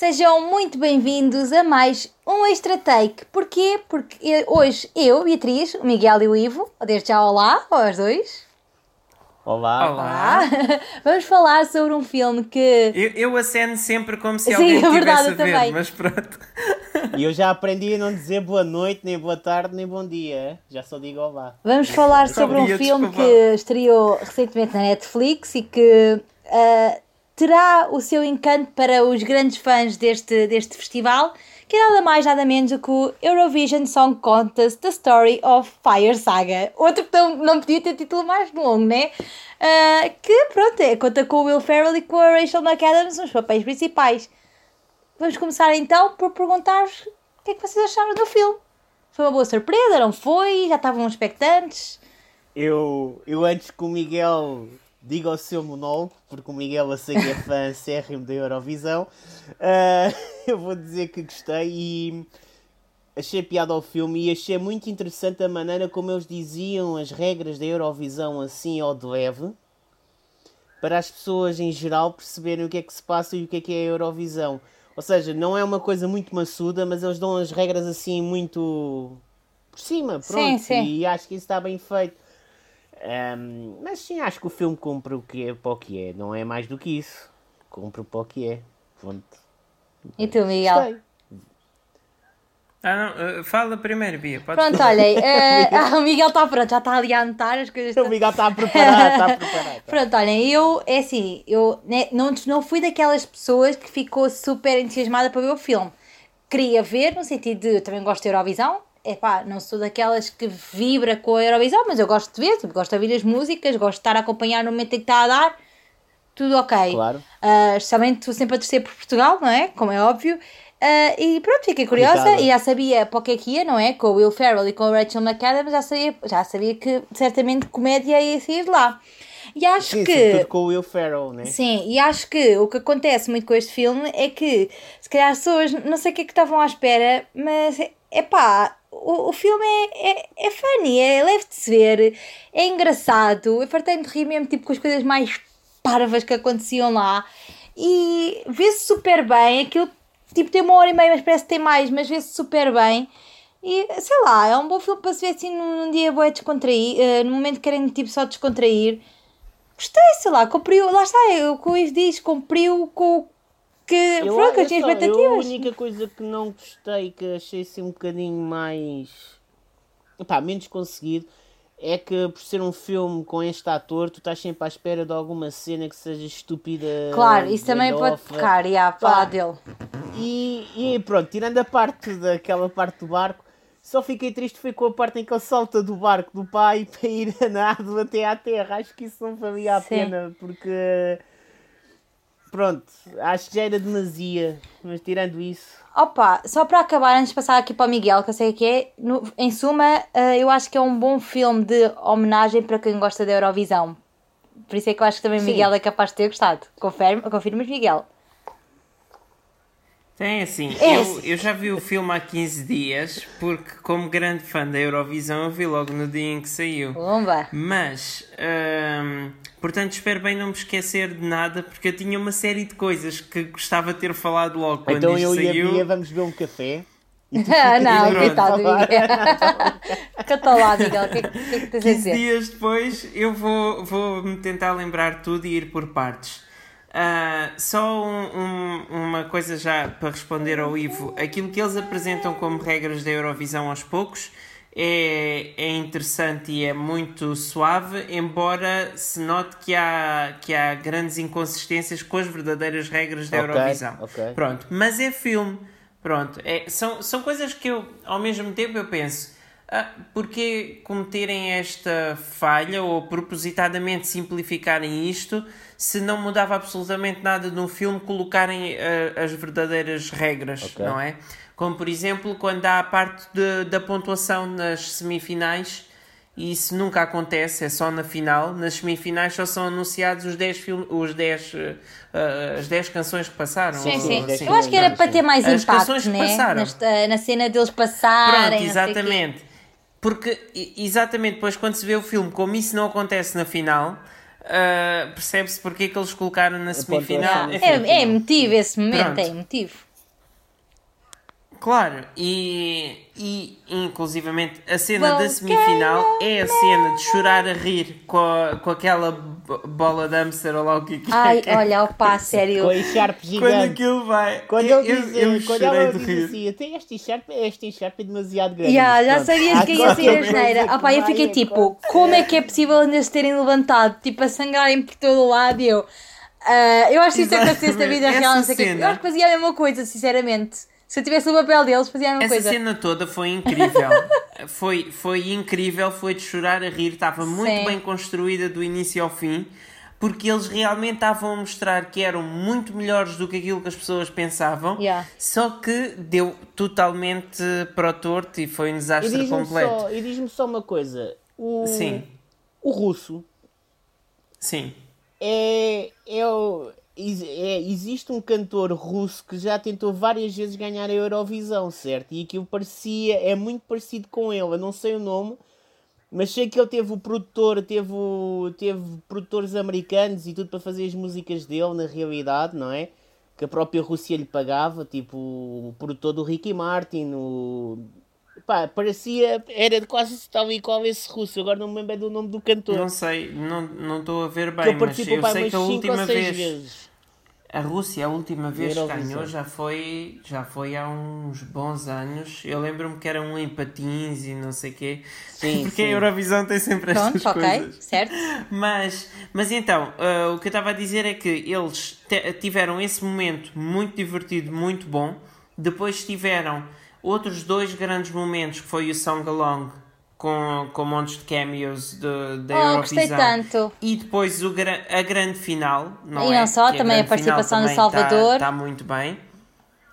Sejam muito bem-vindos a mais um Extra Take. Porquê? Porque hoje eu, Beatriz, o Miguel e o Ivo, desde já olá aos dois. Olá. Olá. Vamos falar sobre um filme que. Eu, eu aceno sempre como se alguém Sim, é verdade, a ver, também. mas pronto. E eu já aprendi a não dizer boa noite, nem boa tarde, nem bom dia. Já só digo olá. Vamos falar sobre um filme que estreou recentemente na Netflix e que uh, terá o seu encanto para os grandes fãs deste, deste festival, que é nada mais nada menos do que o Eurovision Song Contest The Story of Fire Saga. Outro que não, não podia ter título mais longo, né? Uh, que pronto, é, conta com o Will Ferrell e com a Rachel McAdams nos papéis principais. Vamos começar então por perguntar-vos o que é que vocês acharam do filme. Foi uma boa surpresa, não foi? Já estavam expectantes? Eu, eu antes que o Miguel diga o seu monólogo, porque o Miguel a que é fã sérrimo da Eurovisão. Uh, eu vou dizer que gostei e achei piada ao filme e achei muito interessante a maneira como eles diziam as regras da Eurovisão assim ao de leve para as pessoas em geral perceberem o que é que se passa e o que é que é a Eurovisão. Ou seja, não é uma coisa muito maçuda, mas eles dão as regras assim muito por cima, pronto. Sim, sim. E acho que isso está bem feito. Um, mas sim, acho que o filme cumpre o que é para o que é. Não é mais do que isso. Cumpre para o que é. Pronto. E tu, Miguel? Gostei. Ah, não, uh, fala primeiro, Bia. Pode pronto, olhem, uh, o Miguel está pronto, já está ali a anotar as coisas. O Miguel está a preparar, está a preparar. pronto, olhem, eu, é assim, eu né, não, não fui daquelas pessoas que ficou super entusiasmada para ver o filme. Queria ver, no sentido de, eu também gosto de Eurovisão, epá, não sou daquelas que vibra com a Eurovisão, mas eu gosto de ver, tipo, gosto de ouvir as músicas, gosto de estar a acompanhar no momento em que está a dar, tudo ok. Claro. Uh, especialmente estou sempre a torcer por Portugal, não é? Como é óbvio. Uh, e pronto, fiquei curiosa Coitada. e já sabia para o que é que ia, não é? Com o Will Ferrell e com a Rachel McAdams, já sabia, já sabia que certamente comédia ia sair de lá. E acho sim, que. Sim, com o Will Ferrell, né? Sim, e acho que o que acontece muito com este filme é que, se calhar, as pessoas não sei o que é que estavam à espera, mas é pá, o, o filme é, é, é funny, é leve de se ver, é engraçado. Eu fartei de rir mesmo tipo, com as coisas mais parvas que aconteciam lá e vê-se super bem. Aquilo tipo, tem uma hora e meia, mas parece que tem mais, mas vê-se super bem. E sei lá, é um bom filme para se ver assim num dia boa descontrair, uh, no momento que querem tipo só descontrair. Gostei, sei lá, cumpriu, lá está, o que o Ivo diz, cumpriu com, que eu, pronto, eu tinha expectativas. Eu, a única coisa que não gostei, que achei assim um bocadinho mais. Menos conseguido, é que por ser um filme com este ator, tu estás sempre à espera de alguma cena que seja estúpida. Claro, isso também pode tocar, e a falar dele. E, e pronto, tirando a parte daquela parte do barco, só fiquei triste foi com a parte em que ele salta do barco do pai para ir a nado até à terra. Acho que isso não valia a Sim. pena, porque Pronto, acho que já era demasia, mas tirando isso. Opa, só para acabar, antes de passar aqui para o Miguel, que eu sei que é, no, em suma, uh, eu acho que é um bom filme de homenagem para quem gosta da Eurovisão. Por isso é que eu acho que também o Miguel é capaz de ter gostado. Confirma, confirmas, Miguel? Tem assim, eu, eu já vi o filme há 15 dias, porque como grande fã da Eurovisão eu vi logo no dia em que saiu. Bomba! Mas, hum, portanto espero bem não me esquecer de nada, porque eu tinha uma série de coisas que gostava de ter falado logo quando então, isto saiu. Então eu e a Bia vamos beber um café. Ah, não, coitado, Miguel. Canta lá, Miguel, o que, é que, que, é que tens a dizer? dias depois eu vou, vou me tentar lembrar tudo e ir por partes. Uh, só um, um, uma coisa já para responder ao Ivo: aquilo que eles apresentam como regras da Eurovisão aos poucos é, é interessante e é muito suave, embora se note que há, que há grandes inconsistências com as verdadeiras regras da okay, Eurovisão. Okay. Pronto, mas é filme. Pronto, é, são, são coisas que eu, ao mesmo tempo, eu penso. Ah, porque cometerem esta falha ou propositadamente simplificarem isto se não mudava absolutamente nada no filme colocarem uh, as verdadeiras regras, okay. não é? Como por exemplo quando há a parte de, da pontuação nas semifinais e isso nunca acontece, é só na final. Nas semifinais só são anunciados os 10 film... os 10 uh, uh, as 10 canções que passaram. Sim, sim. Assim. Eu acho que era para ter mais as impacto, né? Nesta, na cena deles passarem. Pronto, exatamente. Porque exatamente depois quando se vê o filme, como isso não acontece na final, Uh, percebe-se porque é que eles colocaram na semifinal. É, é emotivo esse momento, Pronto. é emotivo. Claro, e, e inclusivamente a cena da semifinal é a cena de chorar a rir com, a, com aquela bo- bola de hamster ou lá o que é que é. Ai, olha, opa, sério. Com a Sharp Quando gigante. aquilo vai. Quando eu, ele diz, eu, eu quando chorei ela diz rir. assim, até este Sharp, este Sharp é demasiado grande. Ya, já sabias que ia sair a geneira. coisa pá, que eu fiquei tipo, como é que é possível ainda se terem levantado, tipo, a sangrarem por todo o lado? E eu, ah, eu acho que isso acontecesse na vida real, não sei o quê. Eu acho que fazia a mesma coisa, sinceramente. Se eu tivesse o papel deles, fazia a mesma Essa coisa. cena toda foi incrível. foi, foi incrível, foi de chorar a rir, estava muito Sim. bem construída do início ao fim, porque eles realmente estavam a mostrar que eram muito melhores do que aquilo que as pessoas pensavam, Yeah. só que deu totalmente para o torto e foi um E desastre diz-me completo. só, e diz-me só uma coisa. O, Sim, o russo sim. é, é, o- é- Existe um cantor russo que já tentou várias vezes ganhar a Eurovisão, certo? E aquilo parecia. É muito parecido com ele. Eu não sei o nome, mas sei que ele teve o produtor, teve, o, teve produtores americanos e tudo para fazer as músicas dele, na realidade, não é? Que a própria Rússia lhe pagava, tipo o produtor do Ricky Martin, o. Pá, parecia. Era quase tal e qual esse russo. Agora não me lembro do nome do cantor. Não sei, não não estou a ver bem, ele mas eu sei que a 5 última ou 6 vez, vezes. A Rússia, a última vez que ganhou já foi, já foi há uns bons anos. Eu lembro-me que era um em patins e não sei o quê. Sim, Porque sim. a Eurovisão tem sempre estas Pronto, ok, coisas. certo. Mas, mas então, ah, o que eu estava a dizer é que eles tiveram esse momento muito divertido, muito bom. Depois tiveram outros dois grandes momentos, que foi o Song Along, com, com montes de cameos de, da Oh, gostei Eurovisão. tanto. E depois o, a grande final, não E é? não só, Que também a final participação do tá- Salvador. Está muito bem.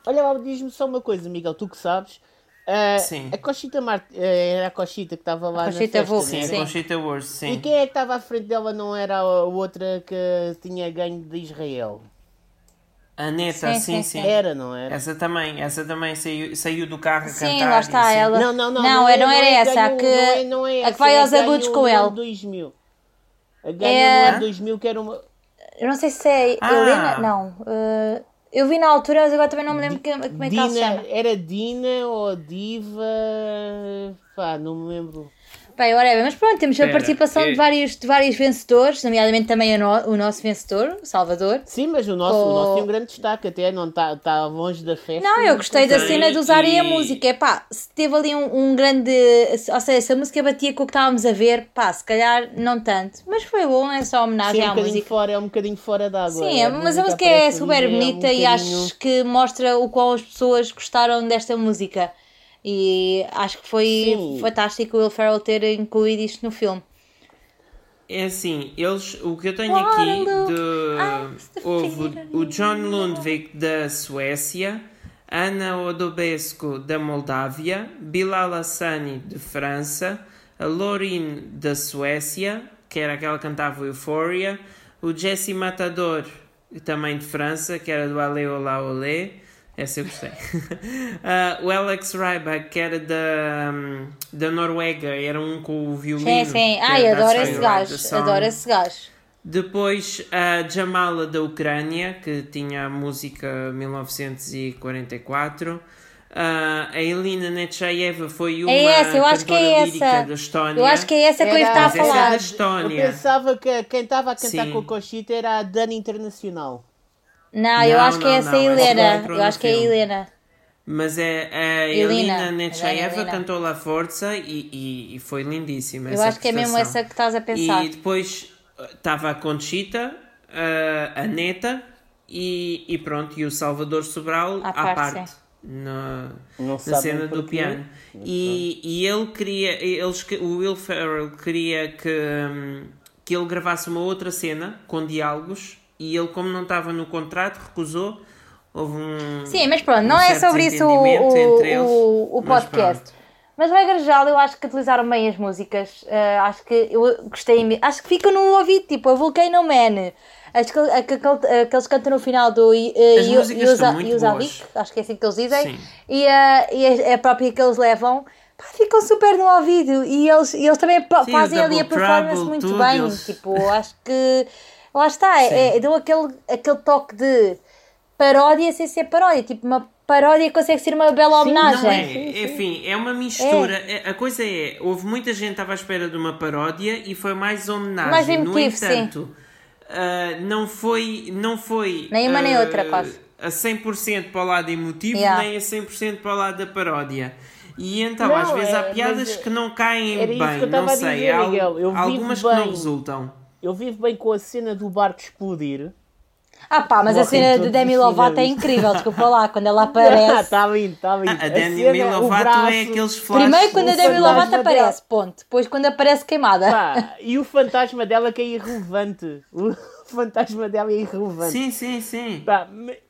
Olha lá, diz-me só uma coisa, Miguel, tu que sabes. Ah, Sim. A Conchita Mart... ah, era a Conchita que estava lá Conchita na festa, não era? Sim. Conchita Wurst, sim. E quem é que estava à frente dela não era a outra que tinha ganho de Israel? A Neta, Sim, sim, sim, sim. sim. Era, não era? Essa também, essa também saiu, saiu do carro a Sim, cantar. lá e está assim. ela. Não, não, não. Não, é, não era essa, ganho- a que- não é, não é a que essa, vai é aos agudos com no ele. ano 2000. A ganho É- no ano 2000 que era uma... Eu não sei se é Ah. Helena. Não. eh, eu vi na altura, mas agora também não me lembro que- como é que ela se Dina, chama. era Dina ou Diva... Pá, não me lembro. Bem, whatever. Mas pronto, temos a Espera, participação é- de, vários, de vários vencedores, nomeadamente também o, no- o nosso vencedor, o Salvador. Sim, mas o nosso, o Oh. nosso tem um grande destaque, até não está tá longe da festa. Não, eu gostei da cena de usarem a e- música. Epá, se teve ali um, um grande. Ou seja, se a música batia com o que estávamos a ver, pá, se calhar não tanto. Mas foi bom, é só Sim, homenagem é um à música. fora, é um bocadinho fora d'água. Sim, é, mas a música é super ali, é um bonita e bocadinho- acho que mostra o qual as pessoas gostaram desta música. E acho que foi Sim. fantástico o Will Ferrell ter incluído isto no filme. É assim, eles, o que eu tenho aqui de, houve o John Lundvik da Suécia, Ana Odobescu da Moldávia, Bilal Hassani de França, a Lorin da Suécia, que era aquela que cantava Euphoria, o Jesse Matador também de França, que era do Ale Olá Olé, essa eu gostei. Ah, o Alex Ryback, que era da, hum, da Noruega, era um com o violino. Sim, sim. Ai, adoro esse gajo. Adoro esse gajo. Depois a Jamala da Ucrânia, que tinha a música 1944. Ah, a Elina Nechaeva foi uma É essa, eu acho que é essa. da Estónia. Eu acho que é essa que eu estava a é falar. da Estónia. Eu pensava que quem estava a cantar Sim. com a Conchita era a Dana Internacional. Não, eu acho que é essa não Helena. Eu acho que é a. Helena. Mas é, a Elina, Elina a Nechaeva Elina. cantou lá Força e, e, e foi lindíssima. Eu essa acho que é mesmo essa que estás a pensar. E depois estava a Conchita, a, a Neta e, e pronto, e o Salvador Sobral À à parte, parte. Na, na cena do piano e, e ele queria eles, o Will Ferrell queria que, hum, que ele gravasse uma outra cena com diálogos e ele como não estava no contrato recusou houve um Sim, mas pronto, um não é sobre isso o, eles, o, o mas podcast. pronto. Mas regra geral, eu acho que utilizaram bem as músicas. Ah, acho que eu gostei. Acho que ficam no ouvido, tipo a Volcano Man. As que, a, que, aqueles cantam no final do uh, Yusavik, boas. acho que é assim que eles dizem. Sim. E, a e a, a própria que eles levam. Pá, ficam super no ouvido e eles, eles também Sim, fazem ali a performance Trouble, muito tudo, bem. eles- Tipo, acho que lá está, é, é, deu aquele, aquele toque de paródia sem ser paródia, tipo uma paródia consegue ser uma bela Sim, homenagem. Não é, enfim, é uma mistura. É- A coisa é, houve muita gente que estava à espera de uma paródia e foi mais homenagem. Mais no emotivo, sim. entanto, ah, não foi, não foi Nem uma nem ah, outra, quase. a 100% para o lado emotivo, Yeah. nem a 100% para o lado da paródia. E então, Não, às vezes, há é, piadas mas que não caem bem, não sei. dizer, há Miguel. Algumas que não resultam. Eu vivo bem com a cena do barco explodir. Ah pá, mas a cena de Demi Lovato é incrível, desculpa lá, quando ela Ah, aparece. está lindo, está lindo. Ah, a A Demi cena, Lovato braço, é aqueles flashes. Primeiro quando a Demi Lovato dela. aparece, ponto. Depois quando aparece queimada. Pá, e o fantasma dela que é irrelevante. O fantasma dela é irrelevante. Sim, sim, sim. Pá,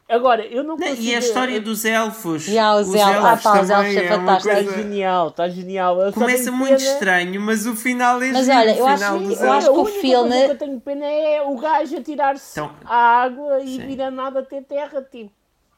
agora, eu não consigo... E a história dos elfos. E há os elfos. Ah, pá, os elfos também é é uma fantástico. Está coisa- genial, está genial. Eu Começa muito pena- estranho, mas o final é Mas olha, o eu acho- eu a acho que o única filme- coisa que eu tenho pena é o gajo a tirar-se Então- à água e Sim. vir a nada até terra, tipo,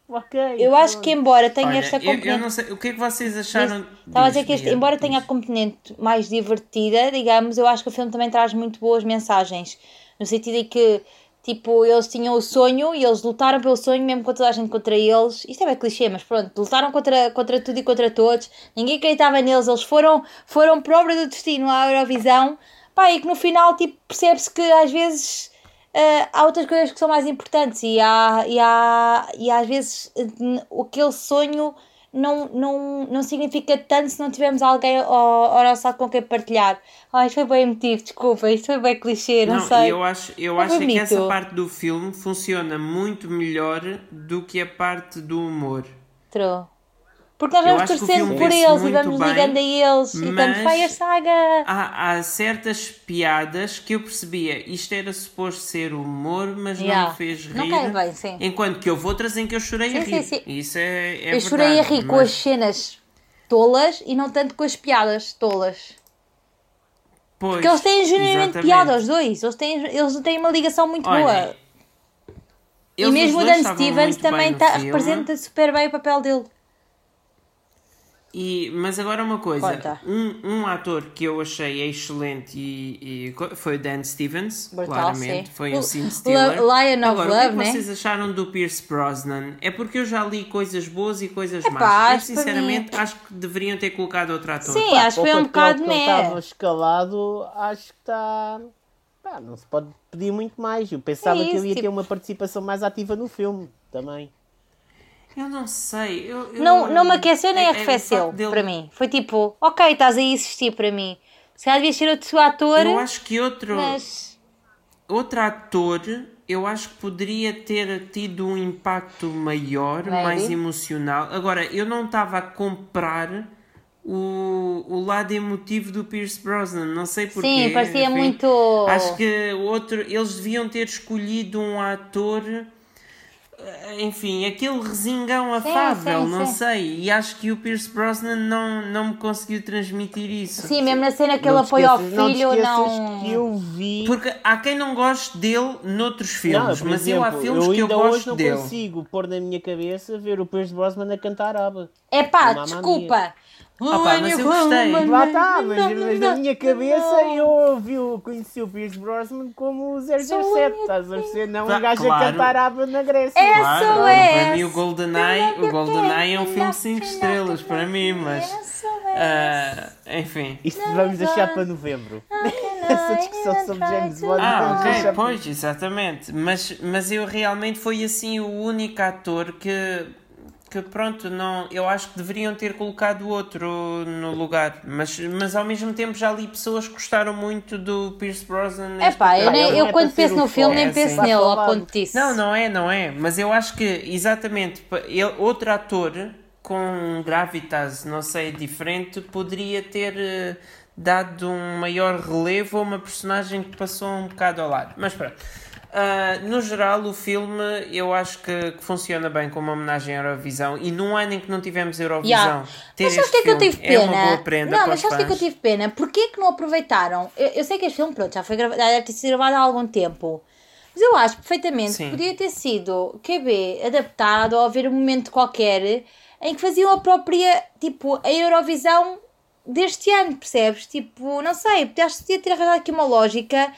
ok. Eu acho que embora tenha Olha, esta eu, eu componente. não sei, o que é que vocês acharam? Estava a dizer Diz, que este, embora diz. tenha a componente mais divertida, digamos, eu acho que o filme também traz muito boas mensagens. No sentido em que, tipo, eles tinham o sonho e eles lutaram pelo sonho, mesmo com toda a gente contra eles. Isto é bem clichê, mas pronto, lutaram contra, contra tudo e contra todos. Ninguém acreditava neles, eles foram, foram obra do destino à Eurovisão. Pá, e que no final, tipo, percebe-se que às vezes. ah, há outras coisas que são mais importantes e, há, e, há, e às vezes n- aquele sonho não, não, não significa tanto se não tivermos alguém ao, ao nosso lado com quem partilhar. Ai, isto foi bem emotivo, desculpa, isto foi bem clichê, não, Não, sei. eu acho, eu acho é que essa parte do filme funciona muito melhor do que a parte do humor. True. Porque nós Eu vamos torcendo por eles e vamos bem, ligando a eles e tanto mas- Fire Saga. Há, há certas piadas que eu percebia, isto era suposto ser humor, mas não Yeah. me fez rir. Não cai bem, sim. Enquanto que houve outras em que eu chorei a Sim, rir. sim, sim. Isso é, é eu chorei a verdade, rir com mas- as cenas tolas e não tanto com as piadas tolas. Pois, Porque eles têm genuinamente piada, os dois. Eles têm, eles têm uma ligação muito Olha, boa. E mesmo o Dan Stevens também tá, representa super bem o papel dele. E, mas agora uma coisa, Conta. um, um ator que eu achei excelente e, e foi o Dan Stevens, Brutal, claramente, sim. foi O- um stealer. Lion of agora, o que é Love, que né? vocês acharam do Pierce Brosnan? É porque eu já li coisas boas e coisas Epá, más. Eu que sinceramente acho que deveriam ter colocado outro ator. Sim, Pá, acho que para foi o um papel bocado que ele estava escalado, acho que está. Pá, não se pode pedir muito mais. Eu pensava É que isso, ele ia ter tipo- uma participação mais ativa no filme também. Eu não sei. Eu, eu- Não, não me aqueceu nem é- é arrefeceu facto dele- para mim. Foi tipo, ok, estás aí a existir para mim. Se calhar devia ser outro ator, Eu acho que outro, mas. outro ator, eu acho que poderia ter tido um impacto maior, Maybe. mais emocional. Agora, eu não estava a comprar o, o lado emotivo do Pierce Brosnan, não sei porquê. Sim, parecia enfim. muito- Acho que outro, eles deviam ter escolhido um ator. Eh, Enfim, aquele resingão afável, sim, não sim. sei. E acho que o Pierce Brosnan não, não me conseguiu transmitir isso. Sim, mesmo na cena que ele Não apoia ao não filho, não. que eu vi. Porque há quem não goste dele noutros Não, filmes, por mas eu há exemplo, filmes que eu ainda hoje gosto não dele. consigo pôr na minha cabeça ver o Pierce Brosnan a cantar ABBA. É pá, Mamma desculpa. pá, mas eu gostei. Lá está, mas, mas na minha cabeça eu ouvi, eu conheci o Pierce Brosnan como o 007, estás a perceber? Não um gajo claro. a cantar ABBA na Grécia. É Claro, para mim o GoldenEye, o GoldenEye é um filme 5 estrelas para mim, mas ah, enfim. Isto vamos deixar para novembro. Essa discussão sobre James Bond Ah, vamos ok, deixar para pois, exatamente. Mas, mas eu realmente foi assim o único ator que, que pronto, não, eu acho que deveriam ter colocado outro no lugar. Mas, mas ao mesmo tempo já li pessoas que gostaram muito do Pierce Brosnan. É pá, eu, nem- não eu é quando penso o no filme nem é penso assim. nele, ao ponto disso. Não, não é, não é. Mas eu acho que, exatamente, ele, outro ator com gravitas, não sei, diferente, poderia ter eh, dado um maior relevo a uma personagem que passou um bocado ao lado. Mas pronto. Ah, no geral, o filme eu acho que, que funciona bem como uma homenagem à Eurovisão e num ano em que não tivemos Eurovisão, Yeah. Mas sabes este que é que eu tive é pena? uma boa prenda não, mas sabes que é que eu tive pena? Porquê que não aproveitaram? Eu, eu sei que este filme, pronto, já, foi grava- já deve ter sido gravado há algum tempo. Mas eu acho perfeitamente Sim. que podia ter sido QB adaptado ou haver um momento qualquer em que faziam a própria, tipo, a Eurovisão deste ano, percebes? Tipo, não sei, acho que podia ter arranjado aqui uma lógica.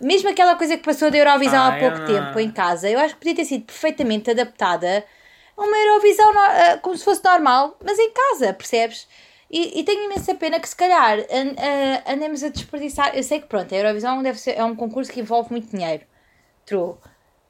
Mesmo aquela coisa que passou da Eurovisão Ah, há pouco não- tempo em casa, eu acho que podia ter sido perfeitamente adaptada uma Eurovisão no- ah, como se fosse normal, mas em casa, percebes? E, e tenho imensa pena que se calhar ah, andemos a desperdiçar. Eu sei que pronto, a Eurovisão deve ser, é um concurso que envolve muito dinheiro. True.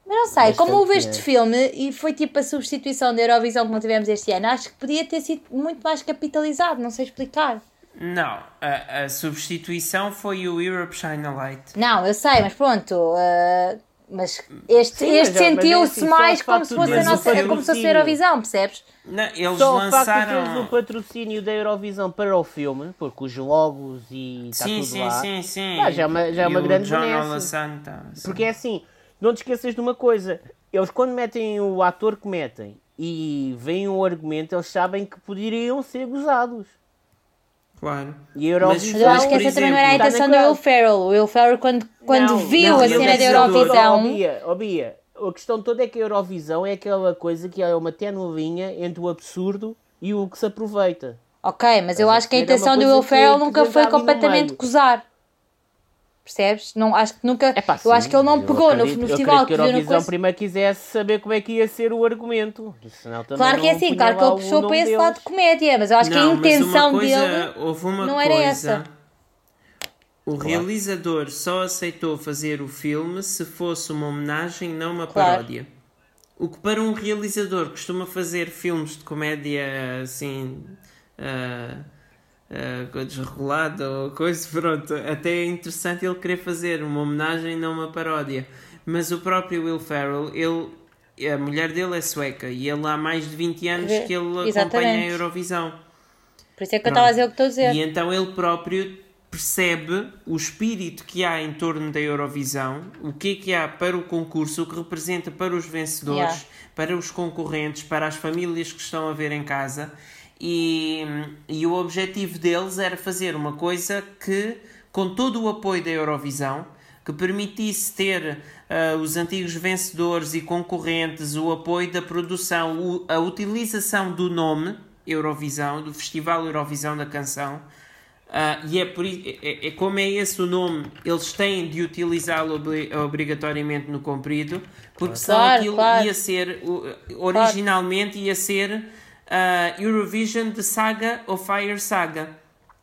Mas não sei, como Bastante houve este filme e foi tipo a substituição da Eurovisão que não tivemos este ano, acho que podia ter sido muito mais capitalizado, não sei explicar. Não, a, a substituição foi o Europe Shine a Light. Não, eu sei, mas pronto. ah, mas este, Sim, este é- é sentiu-se assim, o mais como se fosse a o nossa, como se fosse a. Eurovisão, percebes? Não, eles Só o facto de teres lançaram. o patrocínio da Eurovisão para o filme, porque os logos e está Sim, tudo sim, lá. sim, sim. Ah, já é uma- já é uma o grande John benesse. Tá, sim. Porque é assim, não te esqueças de uma coisa, eles quando metem o ator que metem e veem o argumento, eles sabem que poderiam ser gozados. Claro. E a Mas Mas eu acho que essa também não era a intenção do está na Will Ferrell. O Will Ferrell, quando, quando Não, viu não, a cena é da. Eurovisão. Ó, Bia, ó, Bia, a questão toda é que a Eurovisão é aquela coisa que é uma tenue linha entre o absurdo e o que se aproveita. Ok, mas eu acho que a? É intenção do Will Ferrell nunca foi completamente gozar. Percebes? Não, acho que nunca. Epá, eu sim, acho que ele não eu pegou no, acredito- no eu festival acredito que que a no Eurovisão coisa. primeiro quisesse saber como é que ia ser o argumento. Senão também Claro que é assim, claro que ele puxou para esse deles. lado de comédia, mas eu acho que a Não, mas uma intenção coisa- dele. houve uma não era coisa. essa. O realizador só aceitou fazer o filme se fosse uma homenagem, não uma Claro. paródia. O que para um realizador que costuma fazer filmes de comédia assim. ah, ah, desregulada ou coisa, pronto, até é interessante ele querer fazer uma homenagem, não uma paródia. Mas o próprio Will Ferrell, ele, a mulher dele é sueca e ele há mais de 20 anos que ele acompanha a Exatamente. Eurovisão. Por isso é que eu estava a dizer o que estou a dizer. E então ele próprio percebe o espírito que há em torno da Eurovisão, o que é que há para o concurso, o que representa para os vencedores, Yeah. para os concorrentes, para as famílias que estão a ver em casa. E, e o objetivo deles era fazer uma coisa que, com todo o apoio da Eurovisão, que permitisse ter ah, os antigos vencedores e concorrentes, o apoio da produção, o- a utilização do nome Eurovisão, do Festival Eurovisão da Canção. Ah, e é, por, i- é, é como é esse o nome, eles têm de utilizá-lo obli- obrigatoriamente no comprido, porque senão Claro, aquilo claro. ia ser, originalmente ia ser ah, Eurovision de Saga ou Fire Saga.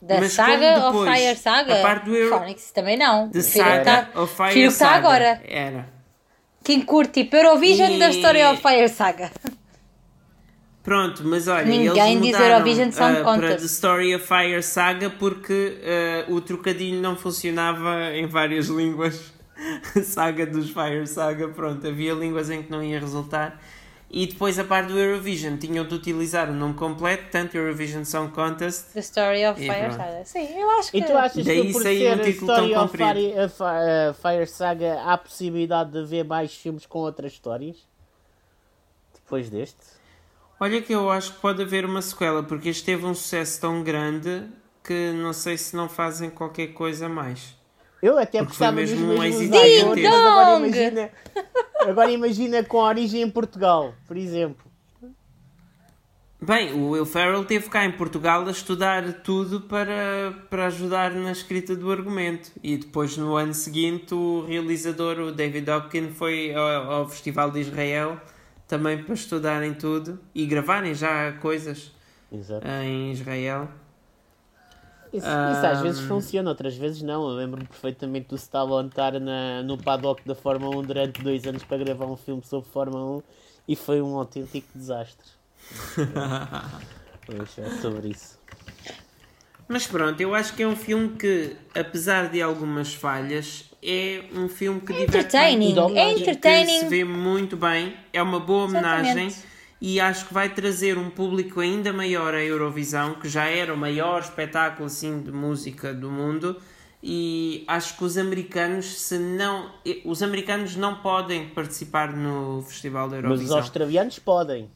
Da Mas como saga ou Fire Saga? a parte do Euro- Phonics também não. De Prefiro o que Saga tá- ou Fire está Saga. agora. Era. Quem curte tipo Eurovision E- da Story of Fire Saga. Pronto, mas olha, Ninguém eles mudaram, Eurovision ah, Contest. para The Story of Fire Saga porque ah, o trocadilho não funcionava em várias línguas. saga dos Fire Saga, pronto, havia línguas em que não ia resultar. E depois a parte do Eurovision tinham de utilizar o nome completo, tanto Eurovision Song Contest. The Story of Fire pronto. Saga. Sim, eu acho que. E tu achas Daí que por um ser a título Story tão of comprido. Fire, a Fire Saga há possibilidade de ver mais filmes com outras histórias? Depois deste? Olha que eu acho que pode haver uma sequela, porque este teve um sucesso tão grande que não sei se não fazem qualquer coisa mais. Eu até Porque foi gostava dos mesmo um êxito gigante. mas agora Ding imagina, agora imagina com origem em Portugal, por exemplo. Bem, o Will Ferrell teve cá em Portugal a estudar tudo para, para ajudar na escrita do argumento. E depois, no ano seguinte, o realizador, o David Hopkins, foi ao, ao Festival de Israel também para estudarem tudo e gravarem já coisas Exato. em Israel. Isso, isso às vezes funciona, outras vezes não. Eu lembro-me perfeitamente do Stallone estar na, no paddock da Fórmula 1 durante dois anos para gravar um filme sobre Fórmula 1 e foi um autêntico desastre. Pois é sobre isso. Mas pronto, eu acho que é um filme que, apesar de algumas falhas, é um filme que diverte entertaining, é que entertaining. se vê muito bem. É uma boa homenagem Exatamente. E acho que vai trazer um público ainda maior à Eurovisão, que já era o maior espetáculo assim de música do mundo. E acho que os americanos, se não, os americanos não podem participar no Festival da Mas os Eurovisão. australianos podem.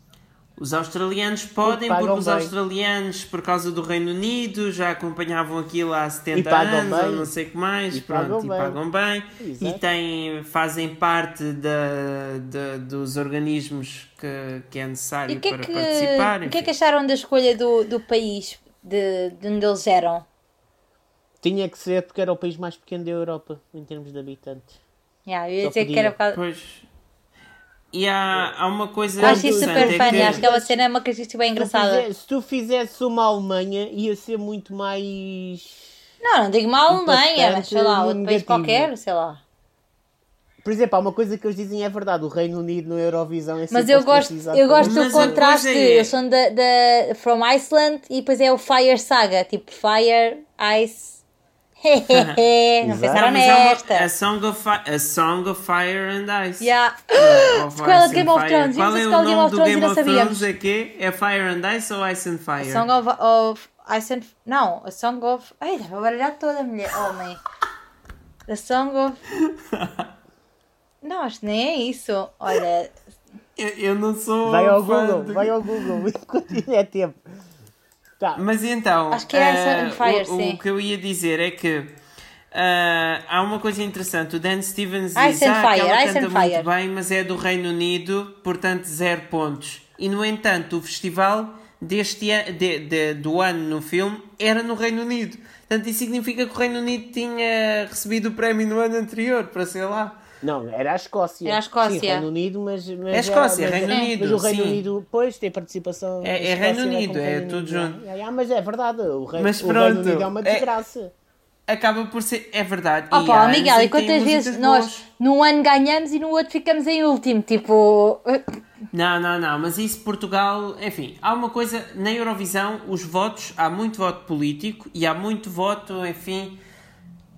Os australianos podem, porque os bem. australianos, por causa do Reino Unido, já acompanhavam aquilo há 70 E pagam anos, bem. ou não sei o que mais, E pronto, pagam e bem. pagam bem. Exato. E têm, fazem parte da, da- dos organismos que, que é E necessário o que, é para que, participar. o que é que acharam da escolha do, do país de, de onde eles eram? Tinha que ser porque era o país mais pequeno da Europa em termos de habitantes. Yeah, eu ia Só dizer que podia. era por causa. Pois. E há, há uma coisa Acho isso super interessante, é funny, que- acho que é uma cena, uma casuística bem Se tu engraçada. fizer- Se tu fizesse uma Alemanha, ia ser muito mais. Não, não digo uma Alemanha, mas sei lá, outro país qualquer, sei lá. Por exemplo, há uma coisa que eles dizem é verdade: o Reino Unido no Eurovisão é Mas sempre eu gosto, eu gosto do contraste é- eles são da, da From Iceland e depois é o Fire Saga, tipo Fire, Ice. Não pensaram Não, mas é uma, nesta. a, song of a Song of Fire and Ice. Yeah. Of Sequela Ice de Game and of Fire. Thrones. Qual é a o de Game nome of do Thrones Game of. Thrones? É quê? É Fire and Ice ou Ice and A Fire? Song of, of Ice and... Não, a Song of... Ai, dá para baralhar toda, mulher, homem. A Song of... Não, acho que nem é isso. Olha, Eu, eu não sou Vai ao Google, de- vai ao Google, enquanto é tempo. Tá. Mas então, Acho que é and Fire, o, sim. o que eu ia dizer é que eh, há uma coisa interessante. O Dan Stevens Ice diz and ah, que Fire, ela Ice canta and muito Fire." bem, mas é do Reino Unido, portanto zero pontos. E no entanto, o festival deste an- de- de- do ano no filme era no Reino Unido. Portanto, isso significa que o Reino Unido tinha recebido o prémio no ano anterior, para sei lá. Não, era a Escócia. Era a Escócia. Sim, Reino Unido, mas. mas É a Escócia, mas- Reino mas Unido, o Reino sim. Unido, pois, tem participação. É- é Reino com Unido, é Reino tudo Unido. junto. Ah, ah, mas é verdade, o, rei, Mas o Reino pronto, Unido é uma é- desgraça. Acaba por ser. É verdade. Oh, E pá, Miguel, e quantas vezes boas. nós num ano ganhamos e no outro ficamos em último? Tipo. Não, não, não, mas isso Portugal, enfim, há uma coisa, na Eurovisão, os votos, há muito voto político e há muito voto, enfim,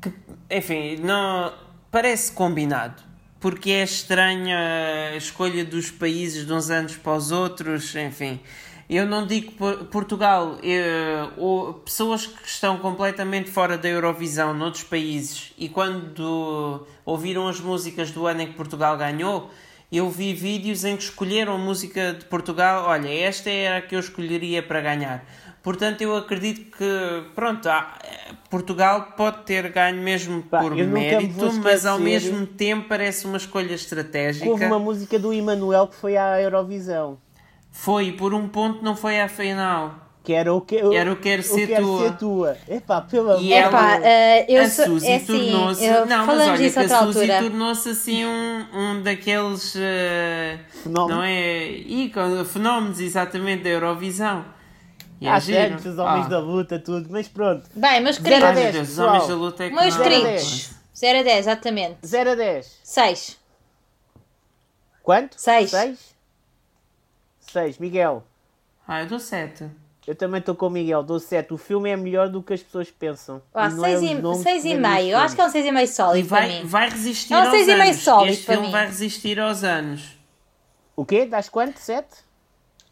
que, enfim, não, parece combinado, porque é estranha a escolha dos países de uns anos para os outros, enfim. Eu não digo Portugal, eh, ou pessoas que estão completamente fora da Eurovisão noutros países e quando ouviram as músicas do ano em que Portugal ganhou, eu vi vídeos em que escolheram música de Portugal. Olha, esta era a que eu escolheria para ganhar. Portanto, eu acredito que, pronto, há- Portugal pode ter ganho mesmo Pá, por eu me mérito, vou mas ao mesmo tempo parece uma escolha estratégica. Houve uma música do Emanuel que foi à Eurovisão. Foi, por um ponto não foi à final. Que era o que Era o Quero Ser Tua. Ser tua. Epá, pelo amor E de ela- eh, eu a. Suzy É assim, tornou-se. eu, Não, mas olha, que a Suzy altura. tornou-se assim um, um daqueles. eh, Fenómeno. Não é? ícones, fenómenos exatamente da Eurovisão. E é Há giro. tantos, os homens Ah. da luta, tudo, mas pronto. Bem, meus Zero a Ai, queridos. meu dez, Deus, os pessoal. homens da luta é que Meus não- queridos. 0 a 10, exatamente. 0 a 10. 6. Quanto? Seis. 6? 6. Miguel. Ah, eu dou 7. Eu também estou com o Miguel, dou 7. O filme é melhor do que as pessoas pensam. Ah, E não é 6 os e, nomes seis que e vêm nos meio. Eu acho que é um 6,5 E sólido para vai, mim. vai resistir É um aos seis e meio anos. sólido este para filme mim. vai resistir aos anos. O quê? Das quanto? 7?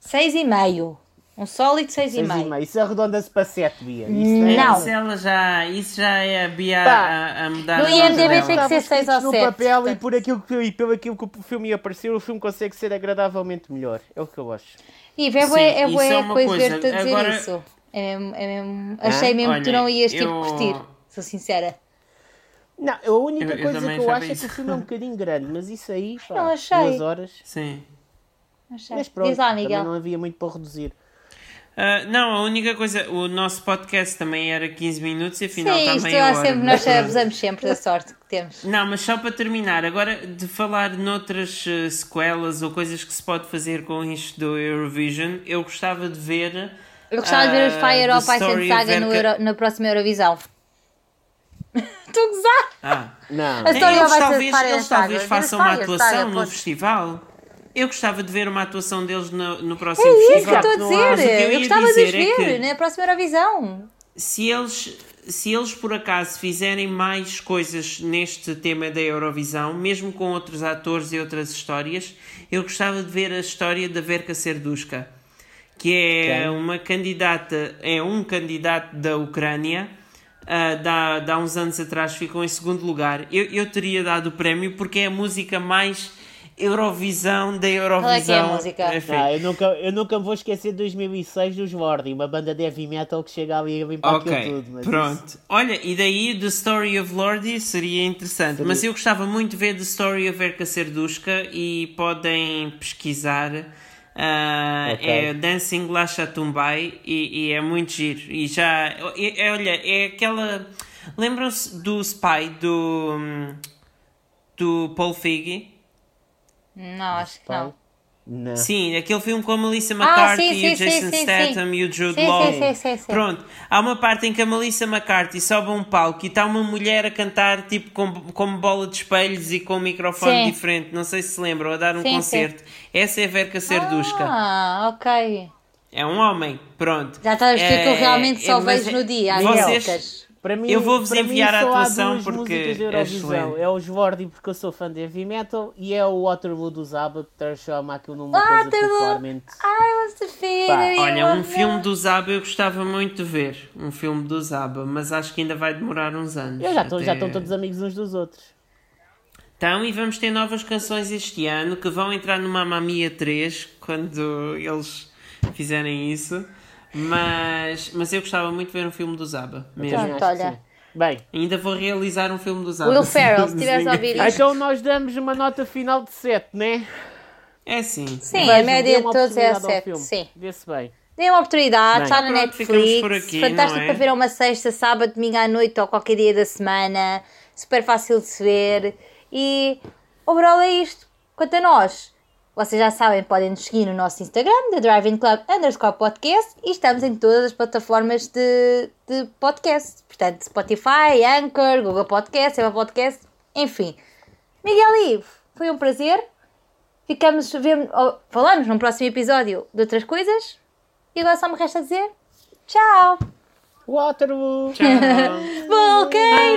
6,5. Um sólido 6 e 6,5. meio. Isso arredonda-se para 7, Bia. Isso é- Não. Isso, ela já, isso já é a Bia Pá, a, a mudar no IMDb tem que ser seis escritos ou no sete, papel e, por aquilo que, e pelo aquilo que o filme ia aparecer, o filme consegue ser agradavelmente melhor. É o que eu acho. E é bué, é isso bué é coisa coisa. ver-te a dizer Agora- isso. É, mesmo- é mesmo- achei mesmo que tu Olha, não ias tipo eu- curtir. Sou sincera. Não, a única Eu- eu coisa também que eu acho é que isso. o filme é um bocadinho grande, mas isso aí, pá, Não achei. duas horas. Sim. Achei. Mas pronto, Diz lá, também Miguel. não havia muito para reduzir. Ah, não, a única coisa, o nosso podcast também era 15 minutos e afinal Sim, está isto meia há hora. sempre, nós abusamos sempre da sorte que temos. Não, mas só para terminar, agora de falar noutras eh, sequelas ou coisas que se pode fazer com isto do Eurovision, eu gostava de ver. Eu gostava de ver os Fire The of Ice and Story Saga no Euro- na próxima Eurovisão. Estou a gozar! Ah. Não. A história eles vai ser talvez, eles talvez façam uma atuação no festival. Eu gostava de ver uma atuação deles no, no próximo É isso que eu estou a há- dizer. eu Eu gostava de os é ver que- na próxima Eurovisão. se eles, se eles por acaso fizerem mais coisas neste tema da Eurovisão, mesmo com outros atores e outras histórias, eu gostava de ver a história da Verka Serdushka, que é Quem? uma candidata, é um candidato da Ucrânia. ah, dá, dá uns anos atrás ficou em segundo lugar. Eu, eu teria dado o prémio porque é a música mais Eurovisão da Eurovisão. é que é a música? Enfim. Não, eu, nunca, eu nunca me vou esquecer de 2006 dos Lordi, uma banda de heavy metal que chega ali a limpar Ok, aquilo tudo. Mas pronto. isso- Olha, e daí The Story of Lordi seria interessante. Seria. Mas eu gostava muito de ver The Story of Erka Serdushka e podem pesquisar. ah, Ok. É Dancing Lasha Tumbai e, e é muito giro. E já. é- é- olha, é aquela. Lembram-se do Spy do. do Paul Feig? Não, acho que não. Não. Sim, aquele filme com a Melissa McCarthy sim, e o sim, sim, Jason sim, Statham sim. e o Jude Sim, Law. sim, sim, sim, sim. Pronto, há uma parte em que a Melissa McCarthy sobe a um palco e está uma mulher a cantar tipo com, com bola de espelhos e com um microfone Sim. diferente. Não sei se se lembram, a dar um Sim, concerto. Essa é a Verka Serdushka. Ah, ok. É um homem, pronto. Já está a ver que eu É, realmente só é, mas vejo é- no dia. às Vocês. Para mim, Eu vou-vos enviar a atuação porque é excelente. É o Svordi porque eu sou fã de heavy metal e é o Waterloo do Zaba que transforma aquilo numa coisa Waterloo! popularmente. Ai, você filha. Olha, um filme do Zaba eu gostava muito de ver. Um filme do Zaba, mas acho que ainda vai demorar uns anos. Eu já já até- estão todos amigos uns dos outros. Então, e vamos ter novas canções este ano que vão entrar no Mamma Mia 3 quando eles fizerem isso. Mas, mas eu gostava muito de ver um filme do Zaba, mesmo. Pronto, olha. Bem, Ainda vou realizar um filme do Zaba. Will Ferrell, se estiveres a ouvir isto. então nós damos uma nota final de 7, né? É sim. Sim, Vejam, a média de todos é a oportunidade ao 7. filme. Sim. Vê-se bem. Dê uma oportunidade, Bem. está na Netflix. por aqui, fantástico é? para ver uma sexta, sábado, domingo à noite ou qualquer dia da semana. Super fácil de se ver. E overall é isto. Quanto a nós, vocês já sabem, podem nos seguir no nosso Instagram, The Driving Club underscore podcast, e estamos em todas as plataformas de, de podcast. Portanto, Spotify, Anchor, Google Podcast, Apple Podcast, enfim. Miguel Ivo, foi um prazer. Ficamos, vemos, falamos num próximo episódio de outras coisas. E agora só me resta dizer tchau! Waterloo! Tchau. Volcano!